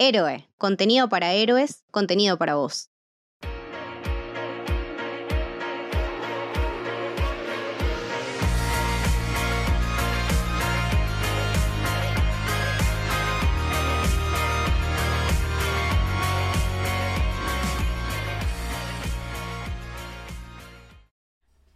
Héroe, contenido para héroes, contenido para vos.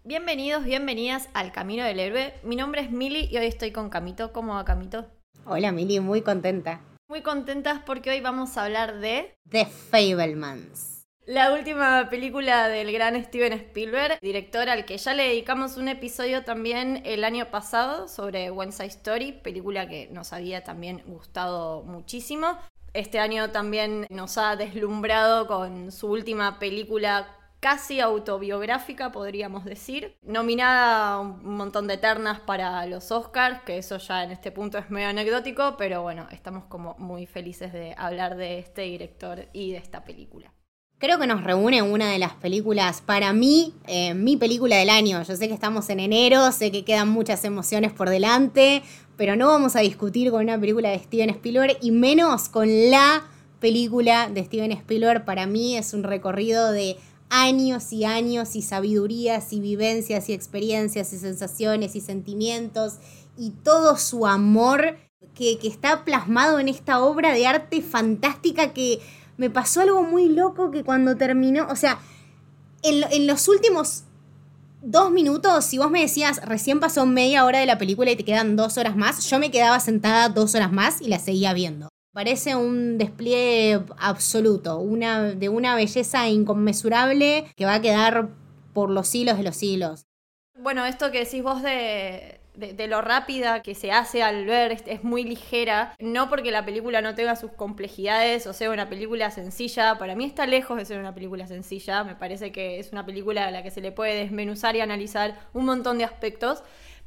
Bienvenidos, bienvenidas al Camino del Héroe. Mi nombre es Mili y hoy estoy con Camito. ¿Cómo va Camito? Hola Mili, muy contenta. Muy contentas porque hoy vamos a hablar de... The Fablemans. La última película del gran Steven Spielberg, director al que ya le dedicamos un episodio también el año pasado sobre Wednesday Story, película que nos había también gustado muchísimo. Este año también nos ha deslumbrado con su última película casi autobiográfica, podríamos decir. Nominada un montón de ternas para los Oscars, que eso ya en este punto es medio anecdótico, pero bueno, estamos como muy felices de hablar de este director y de esta película. Creo que nos reúne una de las películas, para mí, eh, mi película del año. Yo sé que estamos en enero, sé que quedan muchas emociones por delante, pero no vamos a discutir con una película de Steven Spielberg y menos con la película de Steven Spielberg. Para mí es un recorrido de años y años y sabidurías y vivencias y experiencias y sensaciones y sentimientos y todo su amor que, está plasmado en esta obra de arte fantástica que me pasó algo muy loco que cuando terminó, o sea, en, en los últimos dos minutos, si vos me decías, recién pasó media hora de la película y te quedan dos horas más, yo me quedaba sentada dos horas más y la seguía viendo. Parece un despliegue absoluto, una, de una belleza inconmensurable que va a quedar por los siglos de los siglos. Bueno, esto que decís vos de, de, lo rápida que se hace al ver es, muy ligera, no porque la película no tenga sus complejidades o sea una película sencilla, para mí está lejos de ser una película sencilla, me parece que es una película a la que se le puede desmenuzar y analizar un montón de aspectos,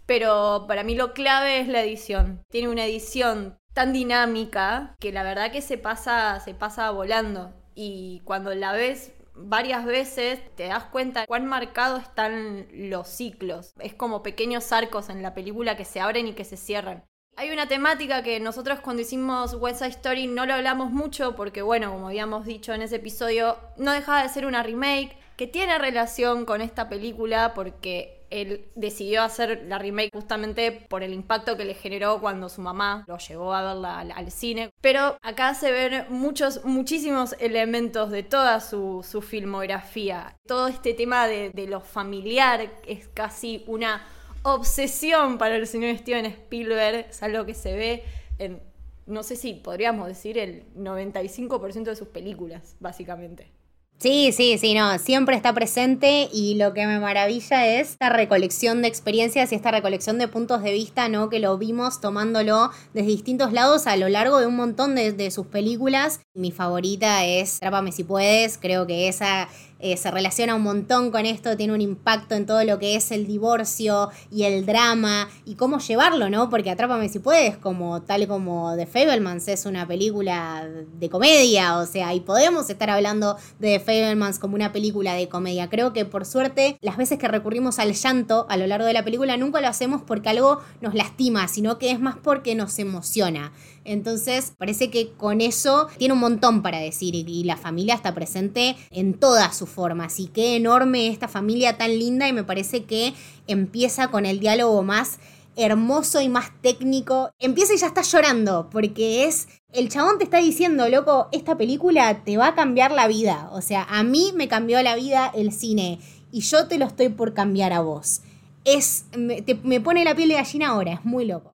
pero para mí lo clave es la edición. Tiene una edición tan dinámica que la verdad que se pasa, se pasa volando. Y cuando la ves varias veces te das cuenta cuán marcados están los ciclos. Es como pequeños arcos en la película que se abren y que se cierran. Hay una temática que nosotros cuando hicimos West Side Story no lo hablamos mucho porque, bueno, como habíamos dicho en ese episodio, no dejaba de ser una remake que tiene relación con esta película porque él decidió hacer la remake justamente por el impacto que le generó cuando su mamá lo llevó a verla al, cine. Pero acá se ven muchos, muchísimos elementos de toda su, filmografía. Todo este tema de, de lo familiar es casi una obsesión para el señor Steven Spielberg. Es algo que se ve en, no sé si podríamos decir, el 95% de sus películas, básicamente. Sí, sí, sí, no, siempre está presente y lo que me maravilla es esta recolección de experiencias y esta recolección de puntos de vista, ¿no? Que lo vimos tomándolo desde distintos lados a lo largo de un montón de, de sus películas. Mi favorita es Trápame si puedes, creo que esa eh, se relaciona un montón con esto, tiene un impacto en todo lo que es el divorcio y el drama y cómo llevarlo, ¿no? Porque Atrápame si puedes, como tal como The Fablemans es una película de comedia, o sea, y podemos estar hablando de The Fablemans como una película de comedia. Creo que por suerte las veces que recurrimos al llanto a lo largo de la película nunca lo hacemos porque algo nos lastima, sino que es más porque nos emociona. Entonces, parece que con eso tiene un montón para decir y, la familia está presente en todas sus formas. Y qué enorme esta familia tan linda y me parece que empieza con el diálogo más hermoso y más técnico. Empieza y ya está llorando, porque es. El chabón te está diciendo, loco, esta película te va a cambiar la vida. O sea, a mí me cambió la vida el cine y yo te lo estoy por cambiar a vos. Es. Me, me pone la piel de gallina ahora, es muy loco.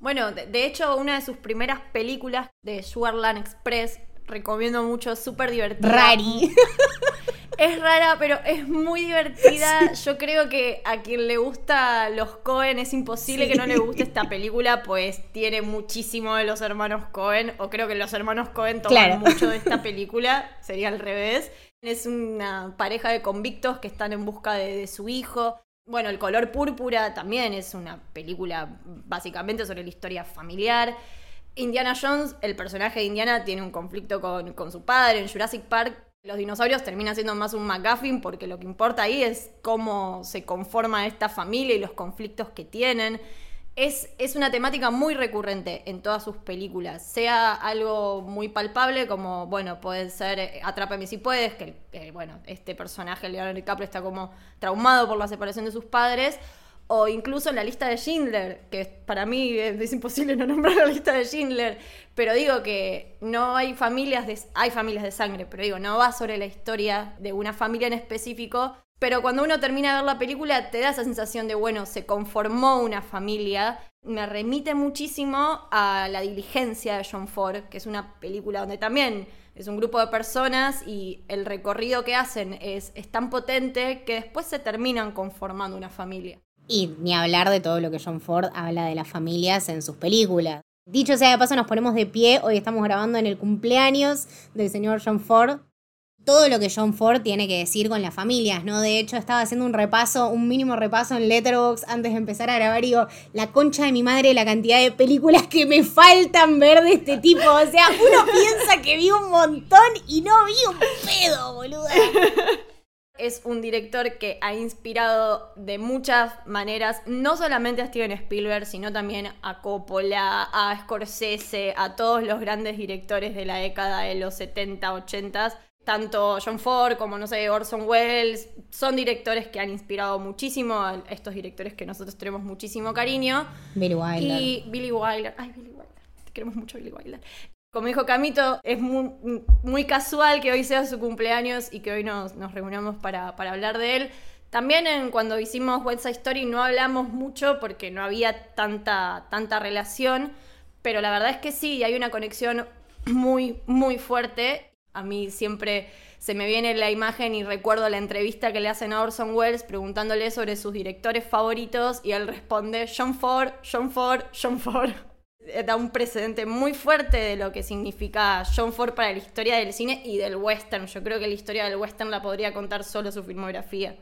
Bueno, de, hecho, una de sus primeras películas de Sugarland Express, recomiendo mucho, súper divertida. Rari. Es rara, pero es muy divertida. Yo creo que a quien le gusta los Cohen es imposible que no le guste esta película, pues tiene muchísimo de los hermanos Cohen, o creo que los hermanos Cohen toman mucho de esta película, sería al revés. Es una pareja de convictos que están en busca de su hijo. Bueno, El color púrpura también es una película básicamente sobre la historia familiar. Indiana Jones, el personaje de Indiana, tiene un conflicto con, su padre. En Jurassic Park, los dinosaurios terminan siendo más un McGuffin porque lo que importa ahí es cómo se conforma esta familia y los conflictos que tienen. Es, es, una temática muy recurrente en todas sus películas. Sea algo muy palpable, como, bueno, puede ser eh, Atrápame si puedes, que, bueno, este personaje, Leonardo DiCaprio, está como traumado por la separación de sus padres. O incluso en la lista de Schindler, que para mí es, imposible no nombrar la lista de Schindler. Pero digo que no hay familias de, hay familias de sangre, pero digo, no va sobre la historia de una familia en específico, pero cuando uno termina de ver la película, te da esa sensación de, bueno, se conformó una familia. Me remite muchísimo a La diligencia de John Ford, que es una película donde también es un grupo de personas y el recorrido que hacen es, tan potente que después se terminan conformando una familia. Y ni hablar de todo lo que John Ford habla de las familias en sus películas. Dicho sea de paso, nos ponemos de pie. Hoy estamos grabando en el cumpleaños del señor John Ford todo lo que John Ford tiene que decir con las familias, ¿no? De hecho, estaba haciendo un repaso, un mínimo repaso en Letterboxd antes de empezar a grabar y digo, la concha de mi madre, la cantidad de películas que me faltan ver de este tipo. O sea, uno piensa que vi un montón y no vi un pedo, boluda. Es un director que ha inspirado de muchas maneras, no solamente a Steven Spielberg, sino también a Coppola, a Scorsese, a todos los grandes directores de la década de los 70, 80 tanto John Ford como, no sé, Orson Welles, son directores que han inspirado muchísimo a estos directores que nosotros tenemos muchísimo cariño. Billy Wilder. Y Billy Wilder. Ay, Billy Wilder. Te queremos mucho, Billy Wilder. Como dijo Camito, es muy, casual que hoy sea su cumpleaños y que hoy nos, nos reunamos para, hablar de él. También en, cuando hicimos West Side Story no hablamos mucho porque no había tanta, tanta relación, pero la verdad es que sí, hay una conexión muy, muy fuerte a mí siempre se me viene la imagen y recuerdo la entrevista que le hacen a Orson Welles preguntándole sobre sus directores favoritos y él responde John Ford, John Ford, John Ford. Da un precedente muy fuerte de lo que significa John Ford para la historia del cine y del western. Yo creo que la historia del western la podría contar solo su filmografía.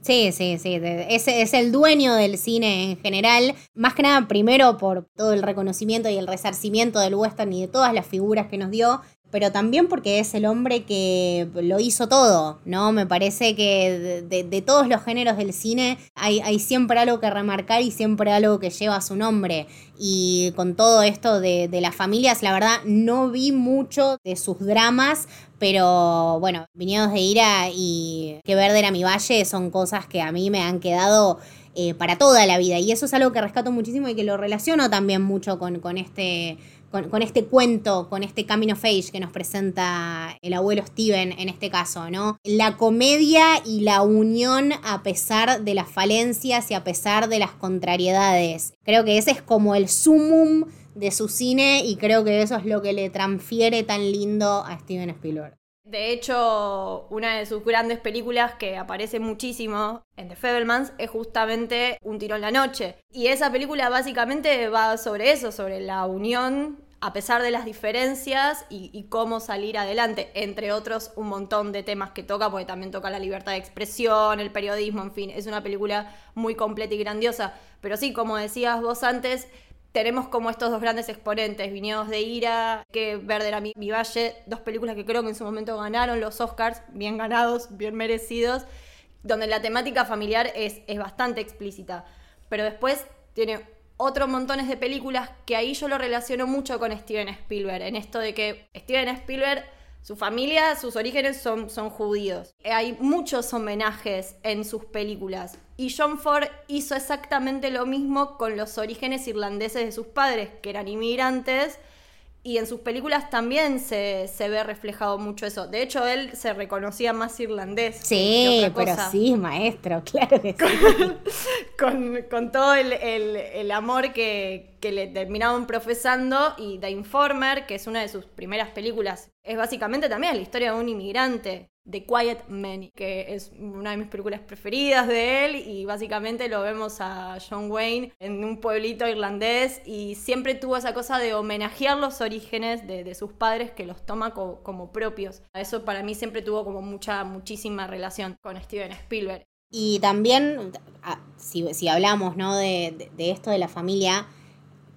Sí, sí, sí. Es, es el dueño del cine en general. Más que nada, primero por todo el reconocimiento y el resarcimiento del western y de todas las figuras que nos dio pero también porque es el hombre que lo hizo todo, ¿no? Me parece que de, todos los géneros del cine hay, siempre algo que remarcar y siempre algo que lleva su nombre. Y con todo esto de, de las familias, la verdad, no vi mucho de sus dramas, pero bueno, Viñedos de Ira y Que Verde era mi valle son cosas que a mí me han quedado eh, para toda la vida. Y eso es algo que rescato muchísimo y que lo relaciono también mucho con, con este con, este cuento, con este camino of age que nos presenta el abuelo Steven en este caso, ¿no? La comedia y la unión a pesar de las falencias y a pesar de las contrariedades. Creo que ese es como el sumum de su cine y creo que eso es lo que le transfiere tan lindo a Steven Spielberg. De hecho, una de sus grandes películas que aparece muchísimo en The Fablemans es justamente Un tiro en la noche. Y esa película básicamente va sobre eso, sobre la unión a pesar de las diferencias y, cómo salir adelante, entre otros un montón de temas que toca, porque también toca la libertad de expresión, el periodismo, en fin, es una película muy completa y grandiosa. Pero sí, como decías vos antes, tenemos como estos dos grandes exponentes, Viñedos de Ira, que Verde era mi, mi, Valle, dos películas que creo que en su momento ganaron los Oscars, bien ganados, bien merecidos, donde la temática familiar es, es bastante explícita. Pero después tiene otros montones de películas que ahí yo lo relaciono mucho con Steven Spielberg, en esto de que Steven Spielberg, su familia, sus orígenes son, son judíos. Hay muchos homenajes en sus películas. Y John Ford hizo exactamente lo mismo con los orígenes irlandeses de sus padres, que eran inmigrantes, y en sus películas también se, ve reflejado mucho eso. De hecho, él se reconocía más irlandés. Sí, pero sí, maestro, claro que sí. con, todo el, amor que, que, le terminaban profesando y The Informer, que es una de sus primeras películas, es básicamente también la historia de un inmigrante The Quiet Man, que es una de mis películas preferidas de él y básicamente lo vemos a John Wayne en un pueblito irlandés y siempre tuvo esa cosa de homenajear los orígenes de, sus padres que los toma como propios. Eso para mí siempre tuvo como mucha, muchísima relación con Steven Spielberg. Y también, si, hablamos ¿no? de, esto de la familia,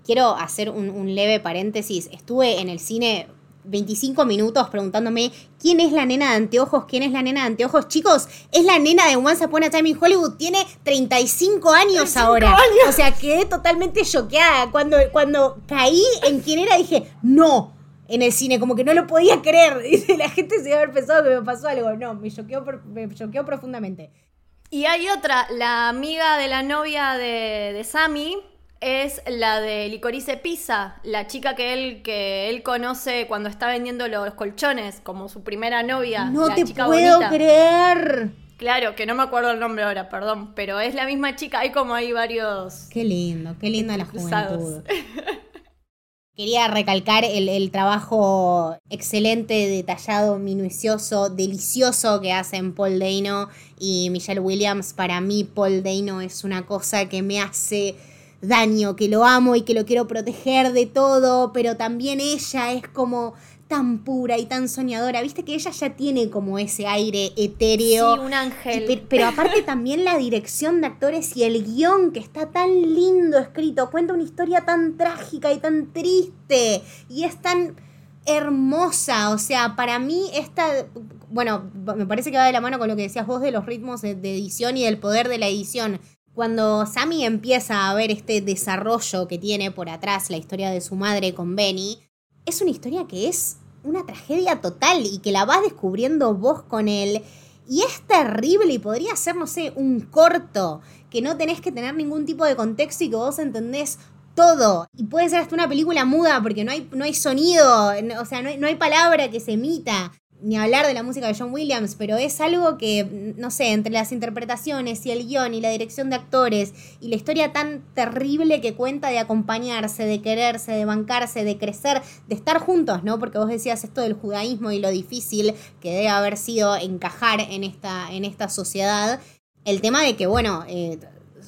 quiero hacer un leve paréntesis. Estuve en el cine 25 minutos preguntándome quién es la nena de anteojos, quién es la nena de anteojos. Chicos, es la nena de Once Upon a Time in Hollywood, tiene 35 años ahora. O sea, quedé totalmente choqueada. Cuando, cuando caí en quién era, dije, no, en el cine, como que no lo podía creer. Y la gente se iba a haber pensado que me pasó algo. No, me choqueó, me choqueó profundamente. Y hay otra, la amiga de la novia de, de Sammy, es la de Licorice Pisa, la chica que él, que él conoce cuando está vendiendo los colchones, como su primera novia. No la te chica puedo bonita. creer. Claro, que no me acuerdo el nombre ahora, perdón, pero es la misma chica, hay como hay varios... Qué lindo, qué linda la juventud. Quería recalcar el, el trabajo excelente, detallado, minucioso, delicioso que hacen Paul Dano y Michelle Williams. Para mí, Paul Dano es una cosa que me hace daño, que lo amo y que lo quiero proteger de todo, pero también ella es como tan pura y tan soñadora. Viste que ella ya tiene como ese aire etéreo. Sí, un ángel. Y pero aparte también la dirección de actores y el guion que está tan lindo escrito, cuenta una historia tan trágica y tan triste y es tan hermosa, o sea, para mí esta, bueno, me parece que va de la mano con lo que decías vos de los ritmos de, de edición y del poder de la edición. Cuando Sammy empieza a ver este desarrollo que tiene por atrás la historia de su madre con Benny, es una historia que es una tragedia total y que la vas descubriendo vos con él. Y es terrible y podría ser, no sé, un corto, que no tenés que tener ningún tipo de contexto y que vos entendés todo. Y puede ser hasta una película muda porque no hay, no hay sonido, o sea, no hay, no hay palabra que se emita. Ni hablar de la música de John Williams, pero es algo que, no sé, entre las interpretaciones y el guion y la dirección de actores y la historia tan terrible que cuenta de acompañarse, de quererse, de bancarse, de crecer, de estar juntos, ¿no? Porque vos decías esto del judaísmo y lo difícil que debe haber sido encajar en esta, en esta sociedad. El tema de que, bueno, eh,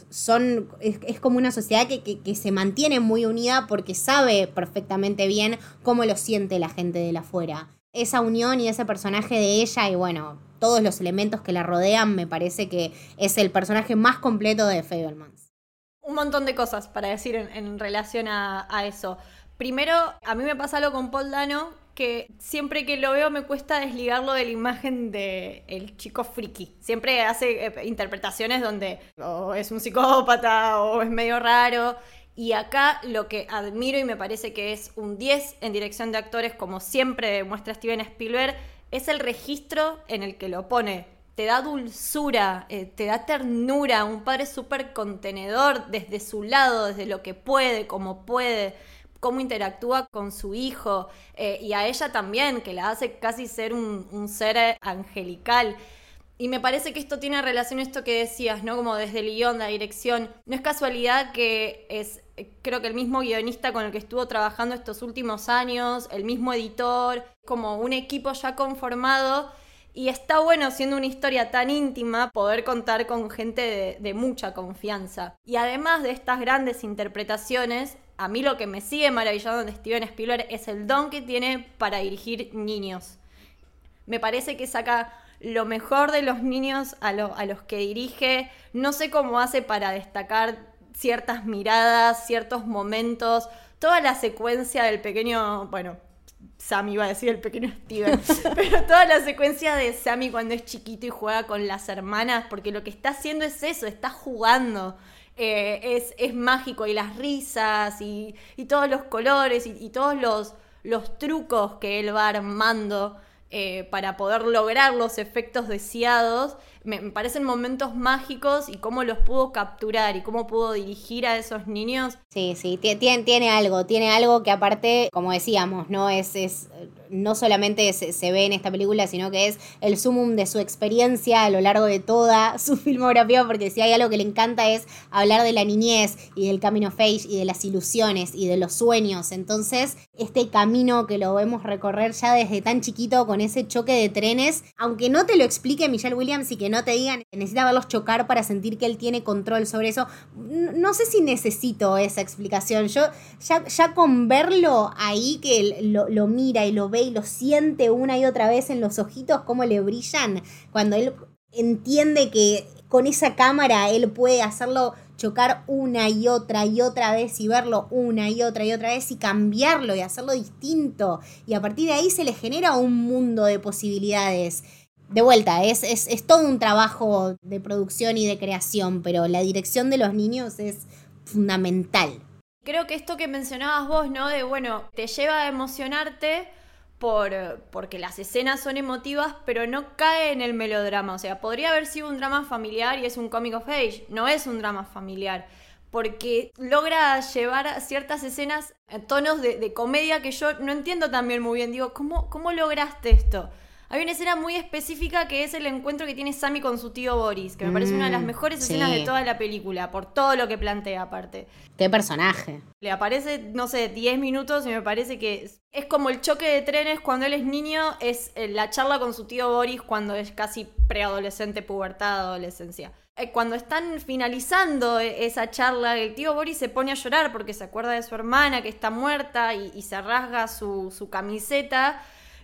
son, es, como una sociedad que, que- que se mantiene muy unida porque sabe perfectamente bien cómo lo siente la gente de la afuera. Esa unión y ese personaje de ella y bueno, todos los elementos que la rodean me parece que es el personaje más completo de Fablemans. Un montón de cosas para decir en, relación a, eso. Primero, a mí me pasa algo con Paul Dano que siempre que lo veo me cuesta desligarlo de la imagen de el chico friki. Siempre hace eh, interpretaciones donde es un psicópata o es medio raro. Y acá lo que admiro y me parece que es un 10 en dirección de actores, como siempre muestra Steven Spielberg, es el registro en el que lo pone te da dulzura, eh, te da ternura, un padre súper contenedor desde su lado, desde lo que puede, como puede, cómo interactúa con su hijo eh, y a ella también, que la hace casi ser un, un ser angelical. Y me parece que esto tiene relación a esto que decías, ¿no? Como desde el guion, la dirección. No es casualidad que es, creo que el mismo guionista con el que estuvo trabajando estos últimos años, el mismo editor, como un equipo ya conformado. Y está bueno, siendo una historia tan íntima, poder contar con gente de, mucha confianza. Y además de estas grandes interpretaciones, a mí lo que me sigue maravillando de Steven Spielberg es el don que tiene para dirigir niños. Me parece que saca lo mejor de los niños a, a los que dirige. No sé cómo hace para destacar ciertas miradas, ciertos momentos, toda la secuencia del pequeño, bueno, Sammy iba a decir el pequeño Steven, pero toda la secuencia de Sammy cuando es chiquito y juega con las hermanas, porque lo que está haciendo es eso, está jugando. Eh, es, es mágico y las risas y, y todos los colores y, y todos los, los trucos que él va armando eh, para poder lograr los efectos deseados, me, parecen momentos mágicos y cómo los pudo capturar y cómo pudo dirigir a esos niños. Sí, sí, ti- tiene, tiene algo, tiene algo que aparte, como decíamos, no es, es no solamente se, se ve en esta película, sino que es el sumum de su experiencia a lo largo de toda su filmografía, porque si hay algo que le encanta es hablar de la niñez y del camino face y de las ilusiones y de los sueños. Entonces, este camino que lo vemos recorrer ya desde tan chiquito con ese choque de trenes, aunque no te lo explique Michelle Williams y que no te digan, necesita verlos chocar para sentir que él tiene control sobre eso, n- no sé si necesito esa explicación. Yo ya, ya con verlo ahí que lo, lo mira y lo ve y lo siente una y otra vez en los ojitos, cómo le brillan, cuando él entiende que con esa cámara él puede hacerlo chocar una y otra y otra vez y verlo una y otra y otra vez y cambiarlo y hacerlo distinto. Y a partir de ahí se le genera un mundo de posibilidades. De vuelta, es, es, es todo un trabajo de producción y de creación, pero la dirección de los niños es fundamental. Creo que esto que mencionabas vos, ¿no? De, bueno, te lleva a emocionarte por, porque las escenas son emotivas, pero no cae en el melodrama. O sea, podría haber sido un drama familiar y es un comic of age. No es un drama familiar. Porque logra llevar ciertas escenas a tonos de, comedia que yo no entiendo también muy bien. Digo, ¿cómo, cómo lograste esto? Hay una escena muy específica que es el encuentro que tiene Sammy con su tío Boris, que me parece una de las mm, mejores escenas de toda la película, por todo lo que plantea aparte. Qué personaje. Le aparece, no sé, 10 minutos y me parece que es, como el choque de trenes cuando él es niño, es eh, la charla con su tío Boris cuando es casi preadolescente, pubertad, adolescencia eh, cuando están finalizando e, esa charla, el tío Boris se pone a llorar porque se acuerda de su hermana que está muerta y, se rasga su, su, camiseta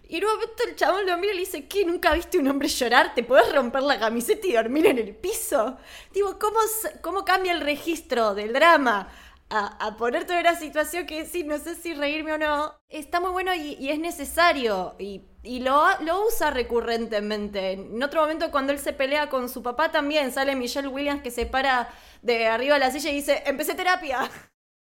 y en un momento el chabón lo mira y le dice, ¿qué? ¿Nunca viste un hombre llorar? ¿Te puedes romper la camiseta y dormir en el piso? Digo, ¿cómo, cómo cambia el registro del drama? A, a ponerte en una situación que sí, no sé si reírme o no. Está muy bueno y, es necesario. Y, lo, lo, usa recurrentemente. En otro momento, cuando él se pelea con su papá, también sale Michelle Williams que se para de arriba de la silla y dice: Empecé terapia.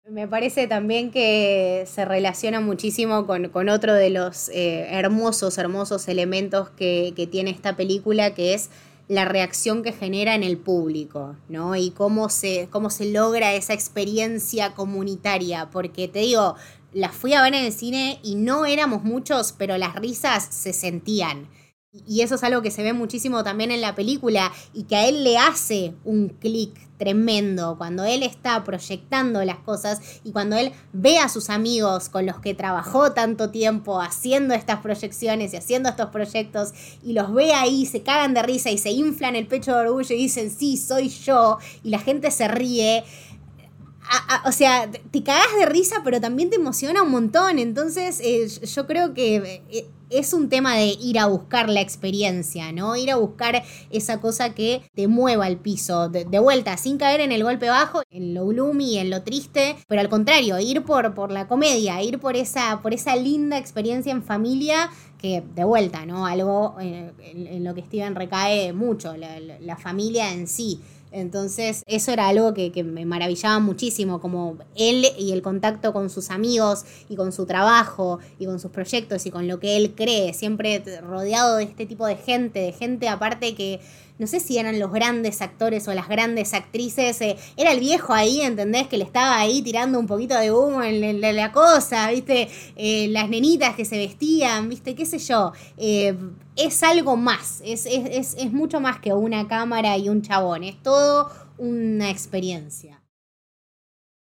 Me parece también que se relaciona muchísimo con, otro de los eh, hermosos, hermosos elementos que, tiene esta película, que es la reacción que genera en el público, ¿no? Y cómo se, cómo se logra esa experiencia comunitaria. Porque te digo, la fui a ver en el cine y no éramos muchos, pero las risas se sentían. Y eso es algo que se ve muchísimo también en la película y que a él le hace un clic tremendo cuando él está proyectando las cosas y cuando él ve a sus amigos con los que trabajó tanto tiempo haciendo estas proyecciones y haciendo estos proyectos y los ve ahí, se cagan de risa y se inflan el pecho de orgullo y dicen, sí, soy yo, y la gente se ríe. o sea, te cagas de risa, pero también te emociona un montón. Entonces, eh, yo creo que eh, es un tema de ir a buscar la experiencia, ¿no? Ir a buscar esa cosa que te mueva el piso, de, vuelta, sin caer en el golpe bajo, en lo gloomy, en lo triste, pero al contrario, ir por, por la comedia, ir por esa, por esa linda experiencia en familia que, de vuelta, ¿no? Algo eh, en, lo que Steven recae mucho, la familia en sí. Entonces, eso era algo que, me maravillaba muchísimo, como él y el contacto con sus amigos y con su trabajo y con sus proyectos y con lo que él cree, siempre rodeado de este tipo de gente, de gente aparte que no sé si eran los grandes actores o las grandes actrices, eh, era el viejo ahí, ¿entendés? Que le estaba ahí tirando un poquito de humo en, la, cosa, ¿viste? Eh, las nenitas que se vestían, ¿viste? ¿Qué sé yo? Eh, es algo más, es, es, es mucho más que una cámara y un chabón, es todo una experiencia.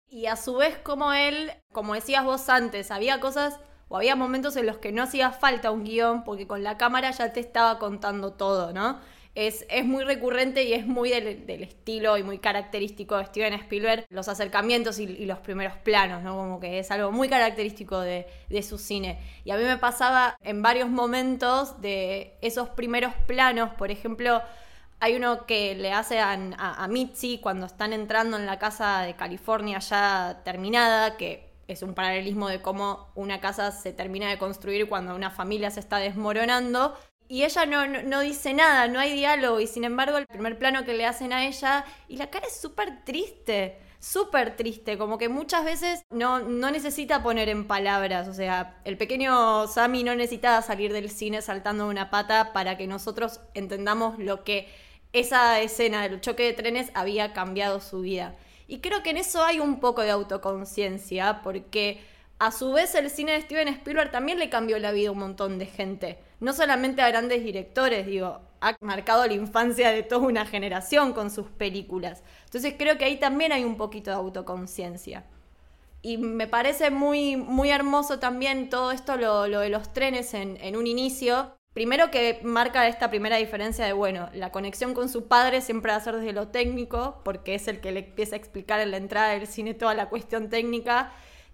Y a su vez como él, como decías vos antes, había cosas o había momentos en los que no hacía falta un guion porque con la cámara ya te estaba contando todo, ¿no? Es, muy recurrente y es muy del, estilo y muy característico de Steven Spielberg, los acercamientos y, los primeros planos, ¿no? Como que es algo muy característico de, su cine. Y a mí me pasaba en varios momentos de esos primeros planos, por ejemplo, hay uno que le hace a, a, Mitzi cuando están entrando en la casa de California ya terminada, que es un paralelismo de cómo una casa se termina de construir cuando una familia se está desmoronando y ella no, dice nada, no hay diálogo, y sin embargo el primer plano que le hacen a ella, y la cara es súper triste, súper triste, como que muchas veces no, no necesita poner en palabras, o sea, el pequeño Sammy no necesitaba salir del cine saltando una pata para que nosotros entendamos lo que esa escena del choque de trenes había cambiado su vida. Y creo que en eso hay un poco de autoconciencia, porque a su vez el cine de Steven Spielberg también le cambió la vida a un montón de gente no solamente a grandes directores, digo, ha marcado la infancia de toda una generación con sus películas. Entonces creo que ahí también hay un poquito de autoconciencia. Y me parece muy, muy hermoso también todo esto, lo, de los trenes en, en, un inicio. Primero que marca esta primera diferencia de, bueno, la conexión con su padre siempre va a ser desde lo técnico, porque es el que le empieza a explicar en la entrada del cine toda la cuestión técnica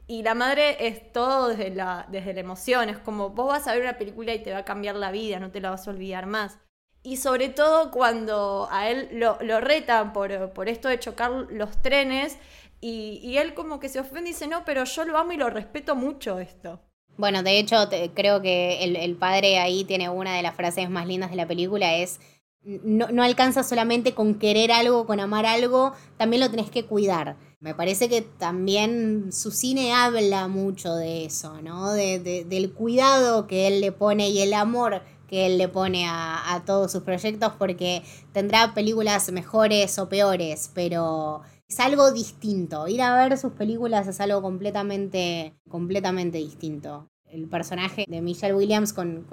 y la madre es todo desde la, desde la emoción, es como vos vas a ver una película y te va a cambiar la vida, no te la vas a olvidar más. Y sobre todo cuando a él lo, retan por, por, esto de chocar los trenes y, él como que se ofende y dice, no, pero yo lo amo y lo respeto mucho esto. Bueno, de hecho creo que el, el, padre ahí tiene una de las frases más lindas de la película, es, no, no alcanza solamente con querer algo, con amar algo, también lo tenés que cuidar. Me parece que también su cine habla mucho de eso, ¿no? De, del cuidado que él le pone y el amor que él le pone a, a, todos sus proyectos, porque tendrá películas mejores o peores, pero es algo distinto. Ir a ver sus películas es algo completamente, completamente distinto el personaje de Michelle Williams con,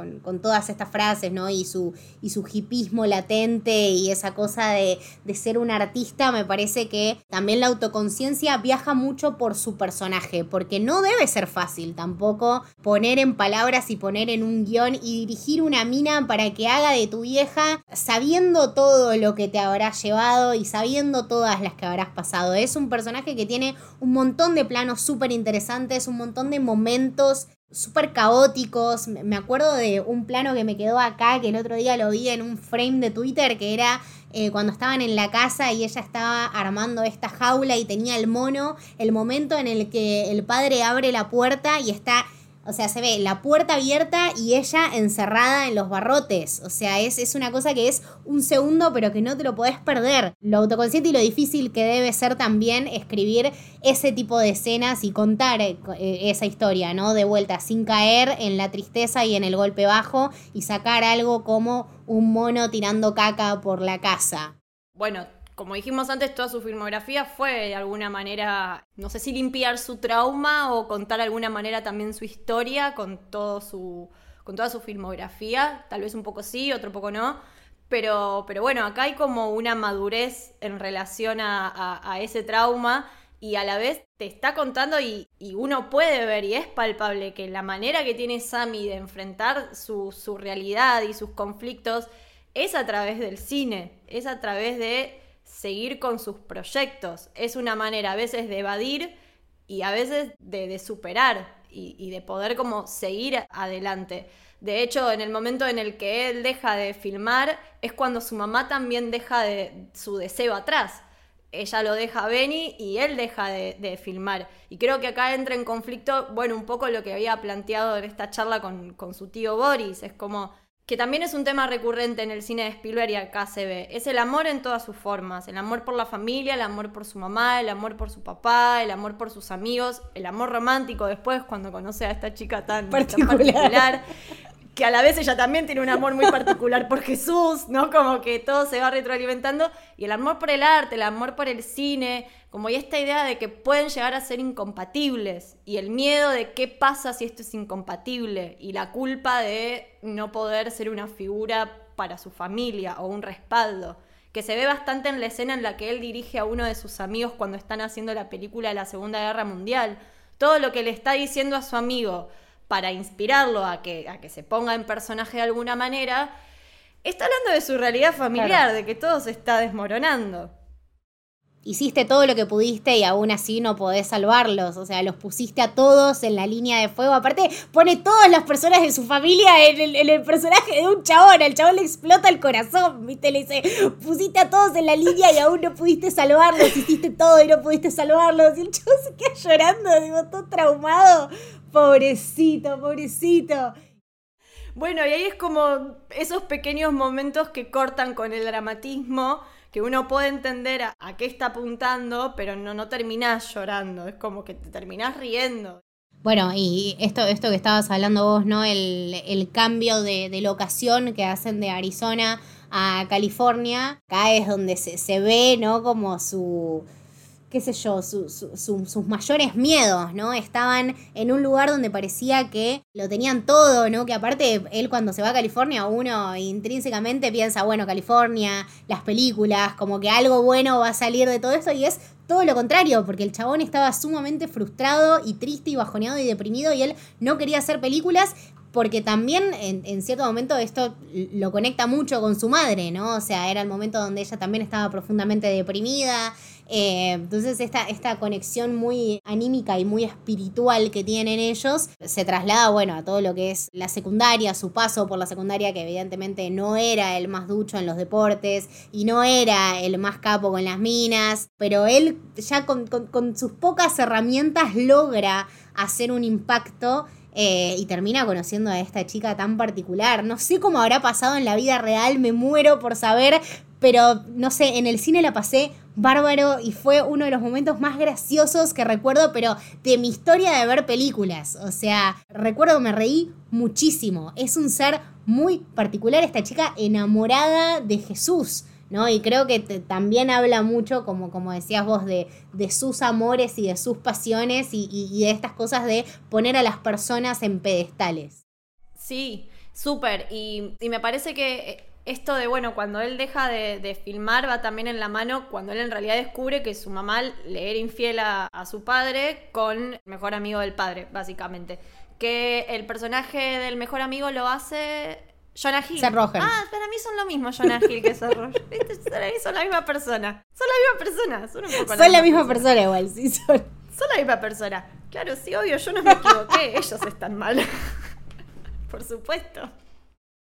todas estas frases, ¿no? Y su, y su hipismo latente y esa cosa de, ser un artista, me parece que también la autoconciencia viaja mucho por su personaje, porque no debe ser fácil tampoco poner en palabras y poner en un guion y dirigir una mina para que haga de tu vieja sabiendo todo lo que te habrá llevado y sabiendo todas las que habrás pasado. Es un personaje que tiene un montón de planos súper interesantes, un montón de momentos súper caóticos. Me acuerdo de un plano que me quedó acá, que el otro día lo vi en un frame de Twitter, que era eh, cuando estaban en la casa y ella estaba armando esta jaula y tenía el mono, el momento en el que el padre abre la puerta y está o sea, se ve la puerta abierta y ella encerrada en los barrotes. O sea, es, es, una cosa que es un segundo, pero que no te lo podés perder. Lo autoconsciente y lo difícil que debe ser también escribir ese tipo de escenas y contar eh, eh, esa historia, ¿no? De vuelta, sin caer en la tristeza y en el golpe bajo y sacar algo como un mono tirando caca por la casa. Bueno, como dijimos antes, toda su filmografía fue de alguna manera, no sé si limpiar su trauma o contar de alguna manera también su historia con, todo su, con toda su filmografía. Tal vez un poco sí, otro poco no. Pero, pero bueno, acá hay como una madurez en relación a, ese trauma y a la vez te está contando y, uno puede ver y es palpable que la manera que tiene Sammy de enfrentar su, su realidad y sus conflictos es a través del cine, es a través de seguir con sus proyectos. Es una manera a veces de evadir y a veces de, superar y, de poder como seguir adelante. De hecho, en el momento en el que él deja de filmar es cuando su mamá también deja de, su deseo atrás. Ella lo deja a Benny y él deja de, de, filmar. Y creo que acá entra en conflicto, bueno, un poco lo que había planteado en esta charla con, con su tío Boris. Es como que también es un tema recurrente en el cine de Spielberg y acá se ve. Es el amor en todas sus formas. El amor por la familia, el amor por su mamá, el amor por su papá, el amor por sus amigos, el amor romántico después cuando conoce a esta chica tan particular que a la vez ella también tiene un amor muy particular por Jesús, ¿no? Como que todo se va retroalimentando. Y el amor por el arte, el amor por el cine, como y esta idea de que pueden llegar a ser incompatibles. Y el miedo de qué pasa si esto es incompatible. Y la culpa de no poder ser una figura para su familia o un respaldo. Que se ve bastante en la escena en la que él dirige a uno de sus amigos cuando están haciendo la película de la Segunda Guerra Mundial. Todo lo que le está diciendo a su amigo para inspirarlo a que, a que se ponga en personaje de alguna manera, está hablando de su realidad familiar, de que todo se está desmoronando. Hiciste todo lo que pudiste y aún así no podés salvarlos. O sea, los pusiste a todos en la línea de fuego. Aparte, pone todas las personas de su familia en el, personaje de un chabón. Al chabón le explota el corazón, ¿viste? Le dice, pusiste a todos en la línea y aún no pudiste salvarlos. Hiciste todo y no pudiste salvarlos. Y el chabón se queda llorando, digo, todo traumado Pobrecito, pobrecito. Bueno, y ahí es como esos pequeños momentos que cortan con el dramatismo, que uno puede entender a, qué está apuntando, pero no, no terminás llorando, es como que te terminás riendo. Bueno, y esto, esto que estabas hablando vos, ¿no? El, cambio de, de, locación que hacen de Arizona a California, acá es donde se, se ve, ¿no? Como su, qué sé yo, sus mayores miedos, ¿no? Estaban en un lugar donde parecía que lo tenían todo, ¿no? Que aparte él cuando se va a California, uno intrínsecamente piensa, bueno, California, las películas, como que algo bueno va a salir de todo esto y es todo lo contrario, porque el chabón estaba sumamente frustrado y triste y bajoneado y deprimido y él no quería hacer películas porque también en, cierto momento esto lo conecta mucho con su madre, ¿no? O sea, era el momento donde ella también estaba profundamente deprimida. Eh, entonces esta, esta conexión muy anímica y muy espiritual que tienen ellos se traslada, bueno, a todo lo que es la secundaria, su paso por la secundaria, que evidentemente no era el más ducho en los deportes y no era el más capo con las minas, pero él ya con, con sus pocas herramientas logra hacer un impacto eh, y termina conociendo a esta chica tan particular. No sé cómo habrá pasado en la vida real, me muero por saber, pero no sé, en el cine la pasé bárbaro y fue uno de los momentos más graciosos que recuerdo, pero de mi historia de ver películas. O sea, recuerdo me reí muchísimo. Es un ser muy particular esta chica enamorada de Jesús. ¿no? Y creo que también habla mucho, como, como decías vos, de, de sus amores y de sus pasiones y, de estas cosas de poner a las personas en pedestales. Sí, súper. Y, me parece que esto de, bueno, cuando él deja de, filmar va también en la mano cuando él en realidad descubre que su mamá le era infiel a, a su padre con el mejor amigo del padre, básicamente. Que el personaje del mejor amigo lo hace Jonah Hill. Seth Rogen. Ah, para mí son lo mismo Jonah Hill que Seth Rogen. Para mí son la misma persona. Son la misma persona. Son, un poco son la, misma persona. igual, sí. Son. son la misma persona. Claro, sí, obvio, yo no me equivoqué. Ellos están mal. Por supuesto.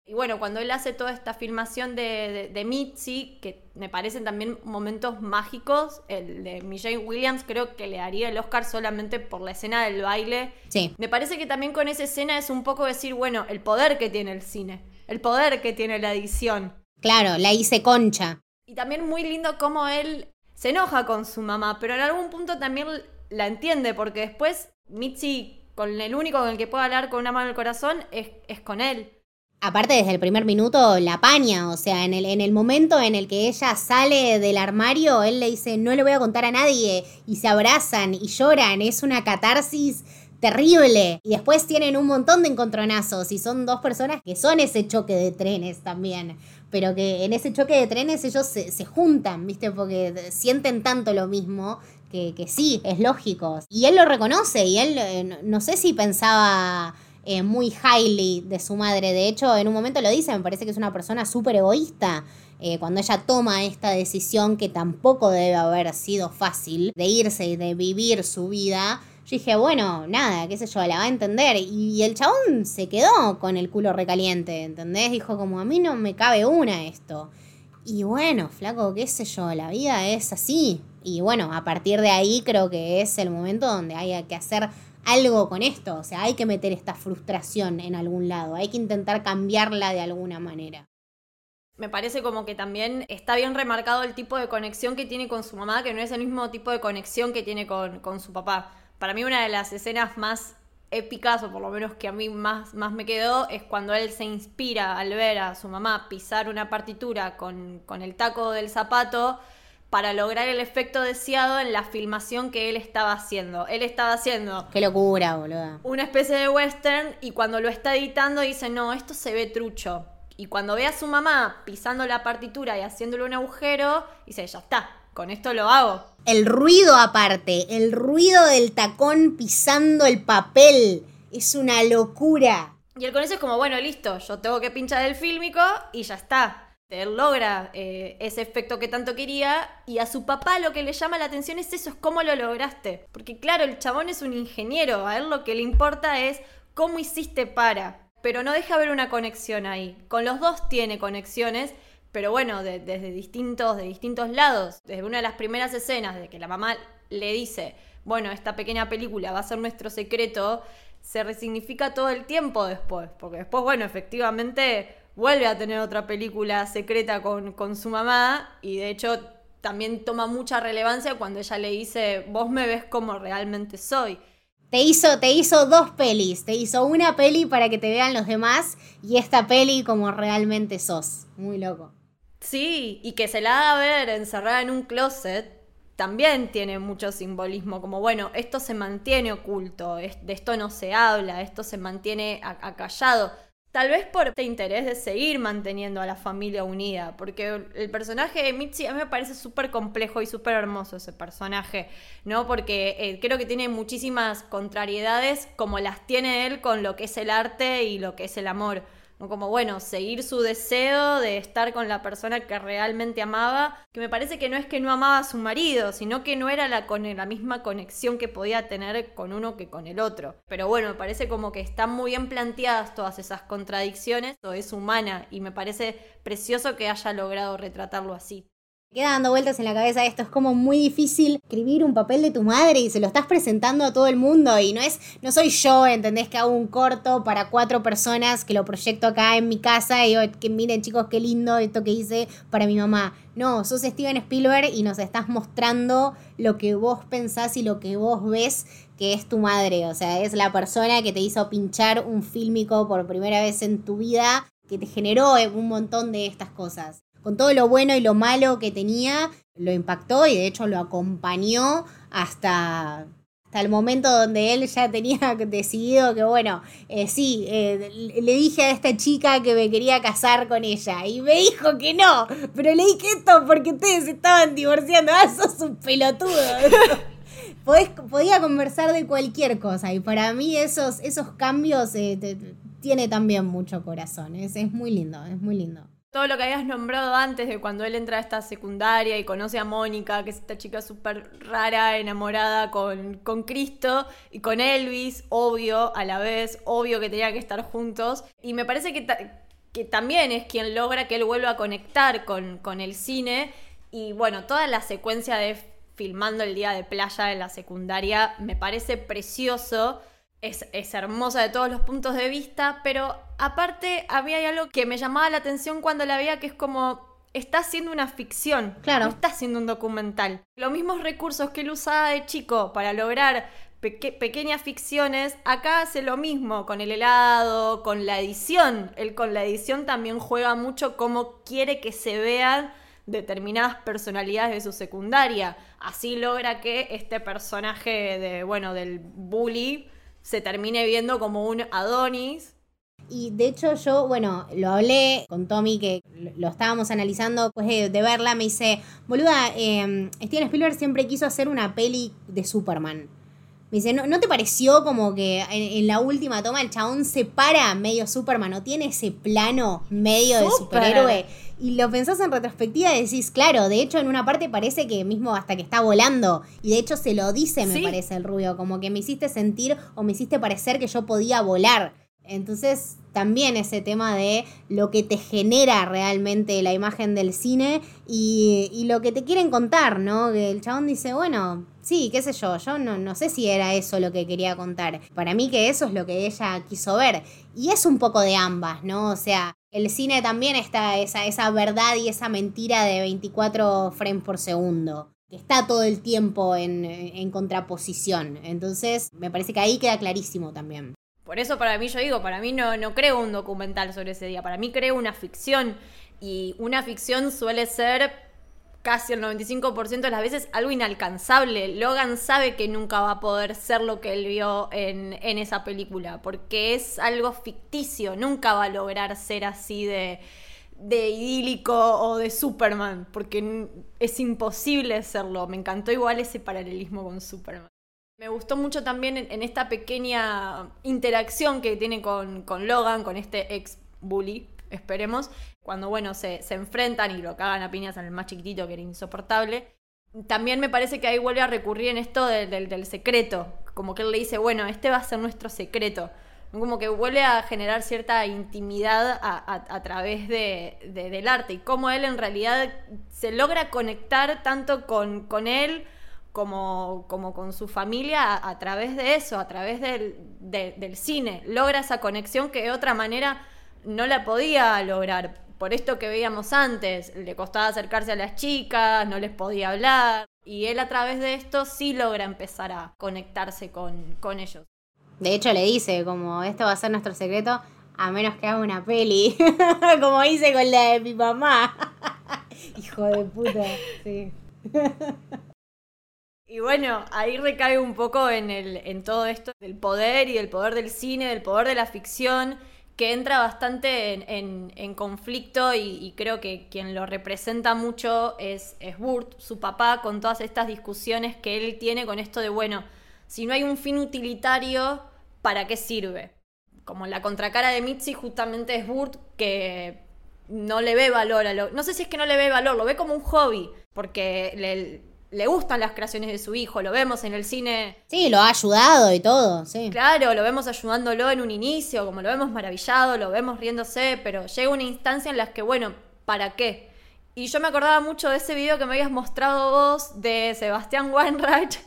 Y bueno, cuando él hace toda esta filmación de, de, Mitzi, que me parecen también momentos mágicos, el de Michelle Williams creo que le daría el Oscar solamente por la escena del baile. Sí. Me parece que también con esa escena es un poco decir, bueno, el poder que tiene el cine el poder que tiene la edición. Claro, la hice concha. Y también muy lindo cómo él se enoja con su mamá, pero en algún punto también la entiende, porque después Mitzi, con el único con el que puede hablar con una mano en el corazón, es, es con él. Aparte, desde el primer minuto la paña, o sea, en el, en el momento en el que ella sale del armario, él le dice, no le voy a contar a nadie, y se abrazan y lloran, es una catarsis terrible. Y después tienen un montón de encontronazos y son dos personas que son ese choque de trenes también. Pero que en ese choque de trenes ellos se, juntan, ¿viste? Porque sienten tanto lo mismo que, que, sí, es lógico. Y él lo reconoce y él eh, no sé si pensaba eh, muy highly de su madre. De hecho, en un momento lo dice, me parece que es una persona súper egoísta. Eh, cuando ella toma esta decisión que tampoco debe haber sido fácil de irse y de vivir su vida, yo dije, bueno, nada, qué sé yo, la va a entender. Y, el chabón se quedó con el culo recaliente, ¿entendés? Dijo como, a mí no me cabe una esto. Y bueno, flaco, qué sé yo, la vida es así. Y bueno, a partir de ahí creo que es el momento donde hay que hacer algo con esto. O sea, hay que meter esta frustración en algún lado. Hay que intentar cambiarla de alguna manera. Me parece como que también está bien remarcado el tipo de conexión que tiene con su mamá, que no es el mismo tipo de conexión que tiene con, con su papá para mí una de las escenas más épicas, o por lo menos que a mí más, más me quedó, es cuando él se inspira al ver a su mamá pisar una partitura con, el taco del zapato para lograr el efecto deseado en la filmación que él estaba haciendo. Él estaba haciendo... Qué locura, boludo. Una especie de western y cuando lo está editando dice, no, esto se ve trucho. Y cuando ve a su mamá pisando la partitura y haciéndole un agujero, dice, ya está, con esto lo hago. El ruido aparte, el ruido del tacón pisando el papel, es una locura. Y el con eso es como, bueno, listo, yo tengo que pinchar el fílmico y ya está. Él logra eh, ese efecto que tanto quería y a su papá lo que le llama la atención es eso, es cómo lo lograste. Porque claro, el chabón es un ingeniero, a él lo que le importa es cómo hiciste para. Pero no deja ver una conexión ahí. Con los dos tiene conexiones pero bueno, desde distintos, de distintos lados. Desde una de las primeras escenas de que la mamá le dice, bueno, esta pequeña película va a ser nuestro secreto, se resignifica todo el tiempo después. Porque después, bueno, efectivamente vuelve a tener otra película secreta con, con su mamá y de hecho también toma mucha relevancia cuando ella le dice, vos me ves como realmente soy. Te hizo, te hizo dos pelis, te hizo una peli para que te vean los demás y esta peli como realmente sos. Muy loco. Sí, y que se la haga ver encerrada en un closet también tiene mucho simbolismo, como bueno, esto se mantiene oculto, de esto no se habla, esto se mantiene acallado. Tal vez por este interés de seguir manteniendo a la familia unida, porque el personaje de Mitzi a mí me parece súper complejo y súper hermoso ese personaje, ¿no? Porque eh, creo que tiene muchísimas contrariedades como las tiene él con lo que es el arte y lo que es el amor como bueno, seguir su deseo de estar con la persona que realmente amaba, que me parece que no es que no amaba a su marido, sino que no era la, con la misma conexión que podía tener con uno que con el otro. Pero bueno, me parece como que están muy bien planteadas todas esas contradicciones, o es humana, y me parece precioso que haya logrado retratarlo así queda dando vueltas en la cabeza esto. Es como muy difícil escribir un papel de tu madre y se lo estás presentando a todo el mundo. Y no es, no soy yo, ¿entendés? Que hago un corto para cuatro personas que lo proyecto acá en mi casa y digo, que miren chicos, qué lindo esto que hice para mi mamá. No, sos Steven Spielberg y nos estás mostrando lo que vos pensás y lo que vos ves que es tu madre. O sea, es la persona que te hizo pinchar un fílmico por primera vez en tu vida, que te generó un montón de estas cosas con todo lo bueno y lo malo que tenía, lo impactó y de hecho lo acompañó hasta, hasta el momento donde él ya tenía decidido que, bueno, eh, sí, eh, le dije a esta chica que me quería casar con ella y me dijo que no, pero le dije esto porque ustedes estaban divorciando, ah, sos un pelotudo. podía conversar de cualquier cosa y para mí esos, esos cambios eh, tiene también mucho corazón, es, es muy lindo, es muy lindo todo lo que habías nombrado antes de cuando él entra a esta secundaria y conoce a Mónica, que es esta chica súper rara, enamorada con, con, Cristo y con Elvis, obvio, a la vez, obvio que tenían que estar juntos. Y me parece que, que también es quien logra que él vuelva a conectar con, con el cine. Y bueno, toda la secuencia de filmando el día de playa en la secundaria me parece precioso es, hermosa de todos los puntos de vista, pero aparte había algo que me llamaba la atención cuando la veía, que es como está haciendo una ficción, claro. no está haciendo un documental. Los mismos recursos que él usaba de chico para lograr pequeñas ficciones, acá hace lo mismo con el helado, con la edición. Él con la edición también juega mucho cómo quiere que se vean determinadas personalidades de su secundaria. Así logra que este personaje de, bueno, del bully se termine viendo como un Adonis. Y de hecho yo, bueno, lo hablé con Tommy, que lo estábamos analizando pues de, verla, me dice, boluda, eh, Steven Spielberg siempre quiso hacer una peli de Superman. Me dice, ¿no, te pareció como que en, la última toma el chabón se para medio Superman o tiene ese plano medio de superhéroe? Y lo pensás en retrospectiva y decís, claro, de hecho en una parte parece que mismo hasta que está volando. Y de hecho se lo dice, me parece el rubio, como que me hiciste sentir o me hiciste parecer que yo podía volar. Entonces, también ese tema de lo que te genera realmente la imagen del cine y, y, lo que te quieren contar, ¿no? Que el chabón dice, bueno, sí, qué sé yo, yo no, no sé si era eso lo que quería contar. Para mí que eso es lo que ella quiso ver. Y es un poco de ambas, ¿no? O sea, el cine también está esa, esa verdad y esa mentira de 24 frames por segundo que está todo el tiempo en, en, contraposición. Entonces, me parece que ahí queda clarísimo también. Por eso para mí yo digo, para mí no, no creo un documental sobre ese día, para mí creo una ficción y una ficción suele ser casi el 95% de las veces algo inalcanzable. Logan sabe que nunca va a poder ser lo que él vio en, en, esa película, porque es algo ficticio, nunca va a lograr ser así de, de idílico o de Superman, porque es imposible serlo. Me encantó igual ese paralelismo con Superman. Me gustó mucho también en, esta pequeña interacción que tiene con, Logan, con este ex bully, esperemos, cuando bueno, se, enfrentan y lo cagan a piñas en el más chiquitito que era insoportable. También me parece que ahí vuelve a recurrir en esto del, secreto, como que él le dice, bueno, este va a ser nuestro secreto. Como que vuelve a generar cierta intimidad a, través de, del arte y cómo él en realidad se logra conectar tanto con, con él como, como con su familia a, través de eso, a través del, del cine. Logra esa conexión que de otra manera no la podía lograr. Por esto que veíamos antes, le costaba acercarse a las chicas, no les podía hablar. Y él a través de esto sí logra empezar a conectarse con, con ellos. De hecho le dice, como esto va a ser nuestro secreto, a menos que haga una peli, como hice con la de mi mamá. Hijo de puta, sí. Y bueno, ahí recae un poco en, el, en todo esto del poder y del poder del cine, del poder de la ficción, que entra bastante en, conflicto y, creo que quien lo representa mucho es, es Burt, su papá, con todas estas discusiones que él tiene con esto de, bueno, si no hay un fin utilitario, ¿para qué sirve? Como la contracara de Mitzi justamente es Burt que no le ve valor a lo... No sé si es que no le ve valor, lo ve como un hobby, porque le, le gustan las creaciones de su hijo, lo vemos en el cine. Sí, lo ha ayudado y todo, sí. Claro, lo vemos ayudándolo en un inicio, como lo vemos maravillado, lo vemos riéndose, pero llega una instancia en la que, bueno, ¿para qué? Y yo me acordaba mucho de ese video que me habías mostrado vos de Sebastián Weinreich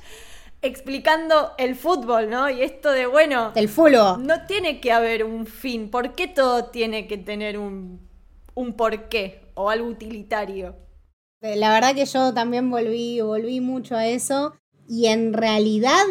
explicando el fútbol, ¿no? Y esto de, bueno... Del fútbol. No tiene que haber un fin. ¿Por qué todo tiene que tener un, un porqué o algo utilitario? La verdad que yo también volví, volví mucho a eso. Y en realidad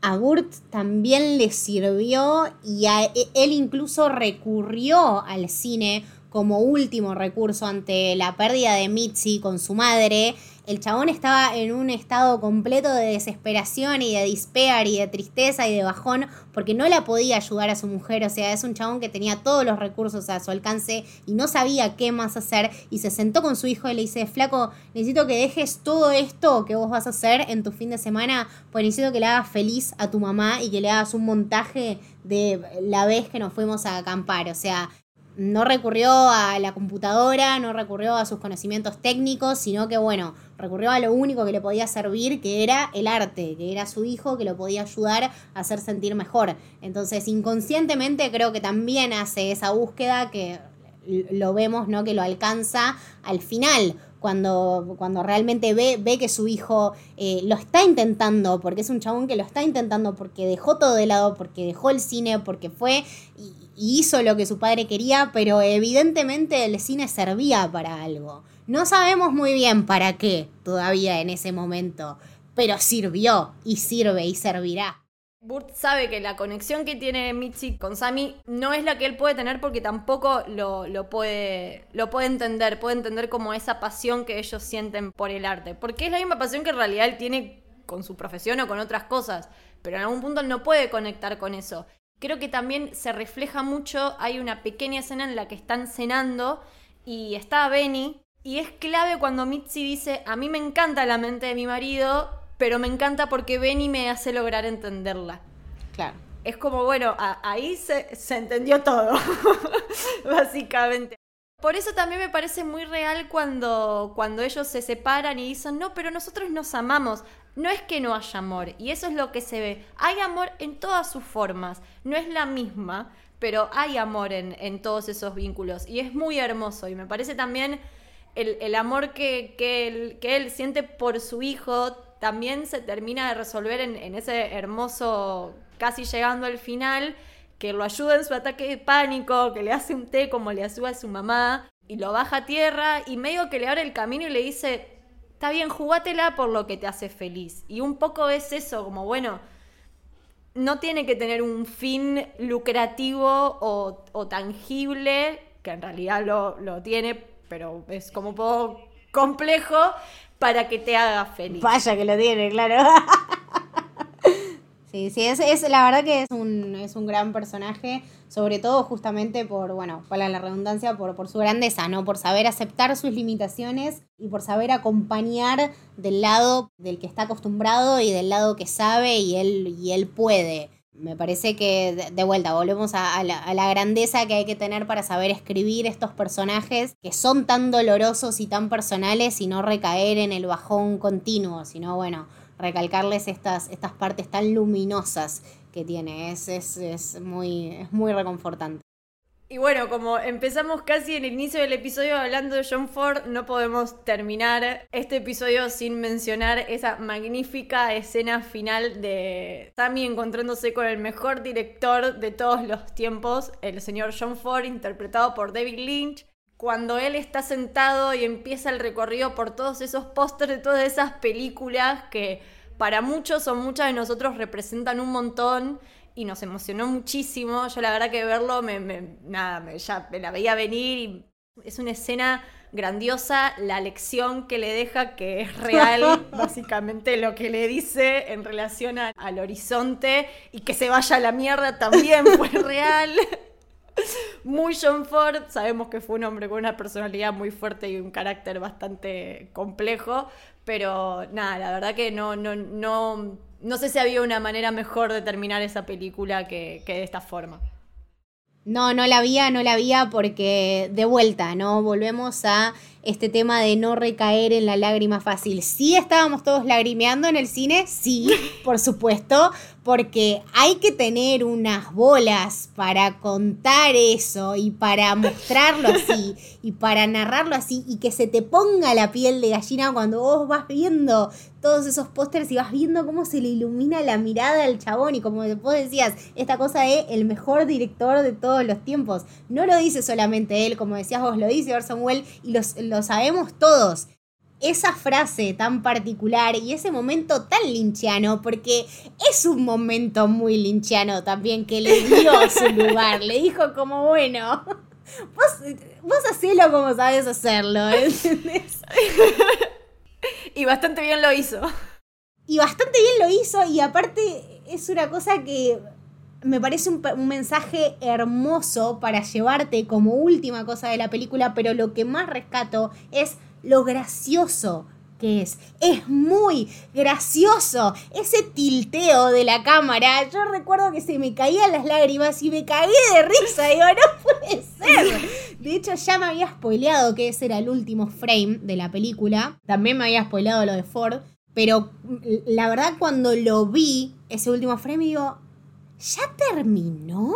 a Gurt también le sirvió y a, e, él incluso recurrió al cine como último recurso ante la pérdida de Mitzi con su madre el chabón estaba en un estado completo de desesperación y de despair y de tristeza y de bajón porque no la podía ayudar a su mujer. O sea, es un chabón que tenía todos los recursos a su alcance y no sabía qué más hacer. Y se sentó con su hijo y le dice, flaco, necesito que dejes todo esto que vos vas a hacer en tu fin de semana, pues necesito que le hagas feliz a tu mamá y que le hagas un montaje de la vez que nos fuimos a acampar. O sea, no recurrió a la computadora, no recurrió a sus conocimientos técnicos, sino que, bueno, recurrió a lo único que le podía servir, que era el arte, que era su hijo, que lo podía ayudar a hacer sentir mejor. Entonces, inconscientemente creo que también hace esa búsqueda que lo vemos, ¿no? Que lo alcanza al final cuando, cuando realmente ve, ve que su hijo eh, lo está intentando, porque es un chabón que lo está intentando, porque dejó todo de lado, porque dejó el cine, porque fue hizo lo que su padre quería, pero evidentemente el cine servía para algo. No sabemos muy bien para qué todavía en ese momento, pero sirvió y sirve y servirá. Burt sabe que la conexión que tiene Mitzi con Sammy no es la que él puede tener porque tampoco lo, puede, lo puede entender, puede entender como esa pasión que ellos sienten por el arte. Porque es la misma pasión que en realidad él tiene con su profesión o con otras cosas, pero en algún punto él no puede conectar con eso. Creo que también se refleja mucho, hay una pequeña escena en la que están cenando y está Benny, y es clave cuando Mitzi dice, a mí me encanta la mente de mi marido, pero me encanta porque Benny me hace lograr entenderla. Claro. Es como, bueno, ahí se, entendió todo, básicamente. Por eso también me parece muy real cuando, cuando ellos se separan y dicen, no, pero nosotros nos amamos. No es que no haya amor, y eso es lo que se ve. Hay amor en todas sus formas, no es la misma, pero hay amor en, todos esos vínculos, y es muy hermoso, y me parece también el, amor que, que, él siente por su hijo también se termina de resolver en, ese hermoso, casi llegando al final, que lo ayuda en su ataque de pánico, que le hace un té como le ayuda a su mamá, y lo baja a tierra, y medio que le abre el camino y le dice, está bien, jugátela por lo que te hace feliz. Y un poco es eso, como bueno, no tiene que tener un fin lucrativo o, tangible, que en realidad lo, lo, tiene, pero es como un poco complejo, para que te haga feliz. Vaya que lo tiene, claro. sí, sí, es, es, la verdad que es un, es un gran personaje, sobre todo justamente por, bueno, para la redundancia, por, por su grandeza, ¿no? Por saber aceptar sus limitaciones y por saber acompañar del lado del que está acostumbrado y del lado que sabe y él, y él puede. Me parece que, de vuelta, volvemos a, la, grandeza que hay que tener para saber escribir estos personajes que son tan dolorosos y tan personales y no recaer en el bajón continuo, sino, bueno, recalcarles estas, estas partes tan luminosas que tiene. Es, es, es, muy, es muy reconfortante. Y bueno, como empezamos casi en el inicio del episodio hablando de John Ford, no podemos terminar este episodio sin mencionar esa magnífica escena final de Sammy encontrándose con el mejor director de todos los tiempos, el señor John Ford, interpretado por David Lynch. Cuando él está sentado y empieza el recorrido por todos esos pósters de todas esas películas que para muchos o muchas de nosotros representan un montón y nos emocionó muchísimo. Yo la verdad que verlo, me, nada, ya me la veía venir y es una escena grandiosa, la lección que le deja que es real, básicamente lo que le dice en relación al horizonte y que se vaya a la mierda también fue real. Muy John Ford. Sabemos que fue un hombre con una personalidad muy fuerte y un carácter bastante complejo. Pero nada, la verdad que no, no, no, no sé si había una manera mejor de terminar esa película que, que de esta forma. No, no la había, no la había porque de vuelta, ¿no? Volvemos a este tema de no recaer en la lágrima fácil. Sí estábamos todos lagrimeando en el cine, sí, por supuesto, porque hay que tener unas bolas para contar eso y para mostrarlo así y para narrarlo así y que se te ponga la piel de gallina cuando vos vas viendo todos esos pósters y vas viendo cómo se le ilumina la mirada al chabón y como vos decías, esta cosa de el mejor director de todos los tiempos. No lo dice solamente él, como decías vos, lo dice Orson Welles y lo sabemos todos esa frase tan particular y ese momento tan linchiano, porque es un momento muy linchiano también que le dio su lugar, le dijo como, bueno, vos, vos hacelo como sabes hacerlo, ¿entendés? y bastante bien lo hizo. Y bastante bien lo hizo y aparte es una cosa que me parece un, mensaje hermoso para llevarte como última cosa de la película, pero lo que más rescato es lo gracioso que es. Es muy gracioso. Ese tilteo de la cámara. Yo recuerdo que se me caían las lágrimas y me caí de risa. Digo, no puede ser. De hecho, ya me había spoileado que ese era el último frame de la película. También me había spoileado lo de Ford. Pero la verdad, cuando lo vi, ese último frame, digo, ¿ya terminó?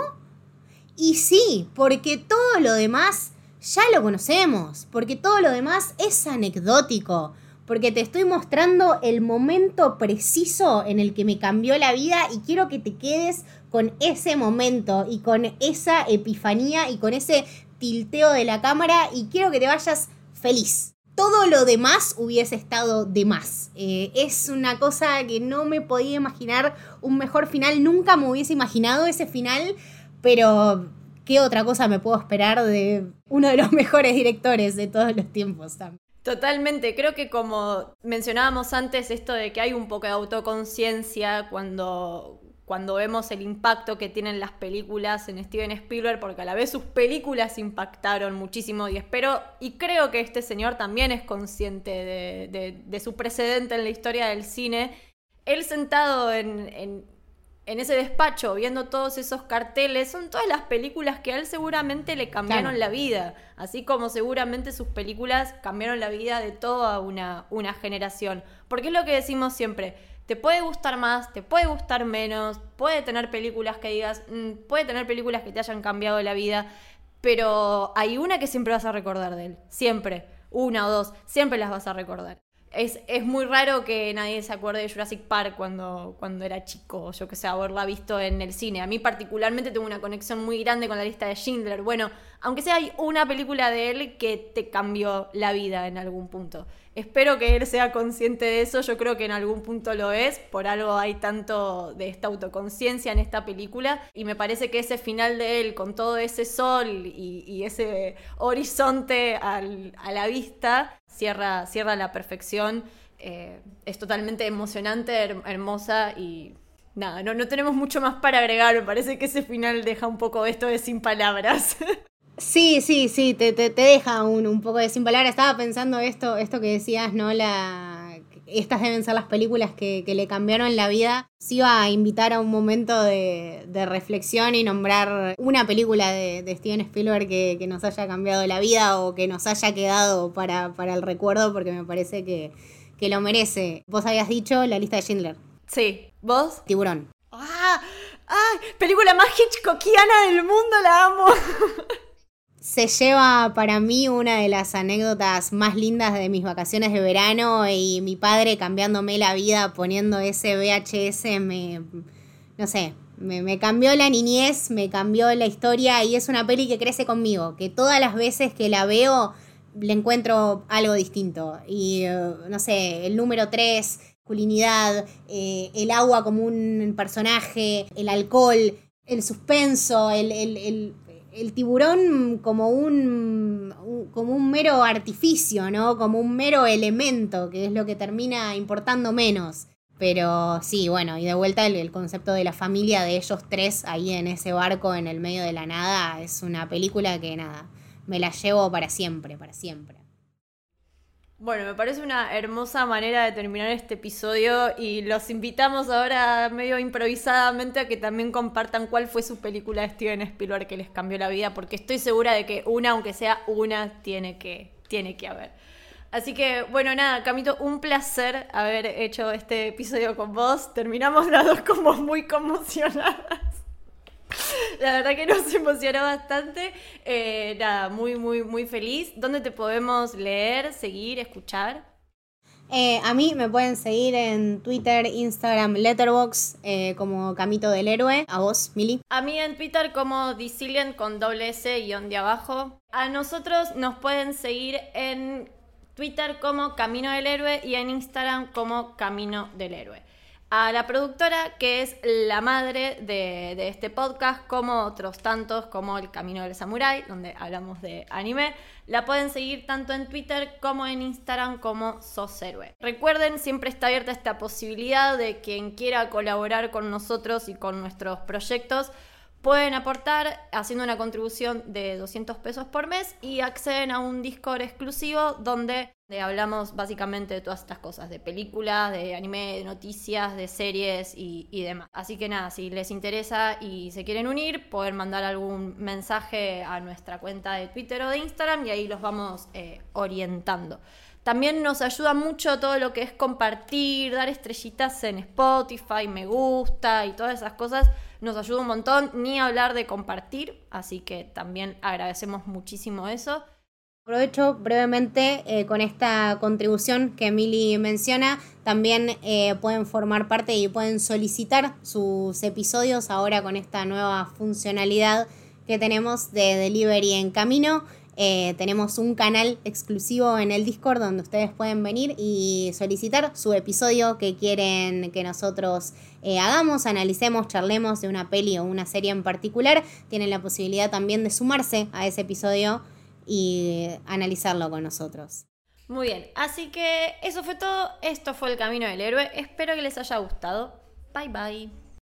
Y sí, porque todo lo demás ya lo conocemos, porque todo lo demás es anecdótico, porque te estoy mostrando el momento preciso en el que me cambió la vida y quiero que te quedes con ese momento y con esa epifanía y con ese tilteo de la cámara y quiero que te vayas feliz. Todo lo demás hubiese estado de más. Eh, es una cosa que no me podía imaginar un mejor final. Nunca me hubiese imaginado ese final, pero ¿qué otra cosa me puedo esperar de uno de los mejores directores de todos los tiempos también? Totalmente, creo que como mencionábamos antes, esto de que hay un poco de autoconciencia cuando, cuando vemos el impacto que tienen las películas en Steven Spielberg, porque a la vez sus películas impactaron muchísimo y espero, y creo que este señor también es consciente de, de, su precedente en la historia del cine. Él sentado en, en ese despacho viendo todos esos carteles, son todas las películas que a él seguramente le cambiaron la vida, así como seguramente sus películas cambiaron la vida de toda una, una generación. Porque es lo que decimos siempre, te puede gustar más, te puede gustar menos, puede tener películas que digas, mm, puede tener películas que te hayan cambiado la vida, pero hay una que siempre vas a recordar de él, siempre, una o dos, siempre las vas a recordar es, es, muy raro que nadie se acuerde de Jurassic Park cuando, cuando era chico, yo que sé, haberla visto en el cine. A mí particularmente tengo una conexión muy grande con la lista de Schindler. Bueno, aunque sea hay una película de él que te cambió la vida en algún punto. Espero que él sea consciente de eso, yo creo que en algún punto lo es, por algo hay tanto de esta autoconciencia en esta película y me parece que ese final de él con todo ese sol y, ese horizonte a la vista cierra, cierra la perfección, eh, es totalmente emocionante, hermosa y nada, no, no tenemos mucho más para agregar, me parece que ese final deja un poco esto de sin palabras. Sí, sí, sí, te, te, te deja un, un, poco de sin palabras. Estaba pensando esto, esto que decías, ¿no? La, estas deben ser las películas que, que le cambiaron la vida. Sí iba a invitar a un momento de, de reflexión y nombrar una película de, de Steven Spielberg que, que, nos haya cambiado la vida o que nos haya quedado para, para el recuerdo, porque me parece que, que lo merece. Vos habías dicho la lista de Schindler. Sí, ¿vos? Tiburón. ¡Ah! ¡Ay! Película más hitchcockiana del mundo, la amo. se lleva para mí una de las anécdotas más lindas de mis vacaciones de verano y mi padre cambiándome la vida poniendo ese VHS me, no sé, me, cambió la niñez, me cambió la historia y es una peli que crece conmigo, que todas las veces que la veo le encuentro algo distinto. Y eh, no sé, el número 3, masculinidad, eh, el agua como un personaje, el alcohol, el suspenso, el el tiburón como un, como un mero artificio, ¿no? Como un mero elemento, que es lo que termina importando menos. Pero sí, bueno, y de vuelta el, concepto de la familia de ellos tres ahí en ese barco en el medio de la nada es una película que nada, me la llevo para siempre, para siempre. Bueno, me parece una hermosa manera de terminar este episodio y los invitamos ahora medio improvisadamente a que también compartan cuál fue su película de Steven Spielberg que les cambió la vida, porque estoy segura de que una, aunque sea una, tiene que, tiene que haber. Así que, bueno, nada, Camito, un placer haber hecho este episodio con vos. Terminamos las dos como muy conmocionadas. La verdad que nos emocionó bastante. Eh, nada, muy, muy, muy feliz. ¿Dónde te podemos leer, seguir, escuchar? Eh, a mí me pueden seguir en Twitter, Instagram, Letterbox eh, como Camito del Héroe. A vos, Mili. A mí en Twitter como Dicilian con doble S guion de abajo. A nosotros nos pueden seguir en Twitter como Camino del Héroe y en Instagram como Camino del Héroe. A la productora, que es la madre de, este podcast, como otros tantos como El Camino del Samurai, donde hablamos de anime, la pueden seguir tanto en Twitter como en Instagram como Sos Héroe. Recuerden, siempre está abierta esta posibilidad de quien quiera colaborar con nosotros y con nuestros proyectos pueden aportar haciendo una contribución de 200 pesos por mes y acceden a un Discord exclusivo donde hablamos básicamente de todas estas cosas, de películas, de anime, de noticias, de series y, demás. Así que nada, si les interesa y se quieren unir, pueden mandar algún mensaje a nuestra cuenta de Twitter o de Instagram y ahí los vamos eh, orientando. También nos ayuda mucho todo lo que es compartir, dar estrellitas en Spotify, me gusta y todas esas cosas nos ayuda un montón, ni hablar de compartir, así que también agradecemos muchísimo eso. Aprovecho brevemente eh, con esta contribución que Emily menciona. También eh, pueden formar parte y pueden solicitar sus episodios ahora con esta nueva funcionalidad que tenemos de delivery en camino. Eh, tenemos un canal exclusivo en el Discord donde ustedes pueden venir y solicitar su episodio que quieren que nosotros eh, hagamos, analicemos, charlemos de una peli o una serie en particular. Tienen la posibilidad también de sumarse a ese episodio y analizarlo con nosotros. Muy bien, así que eso fue todo. Esto fue el Camino del Héroe. Espero que les haya gustado. Bye bye.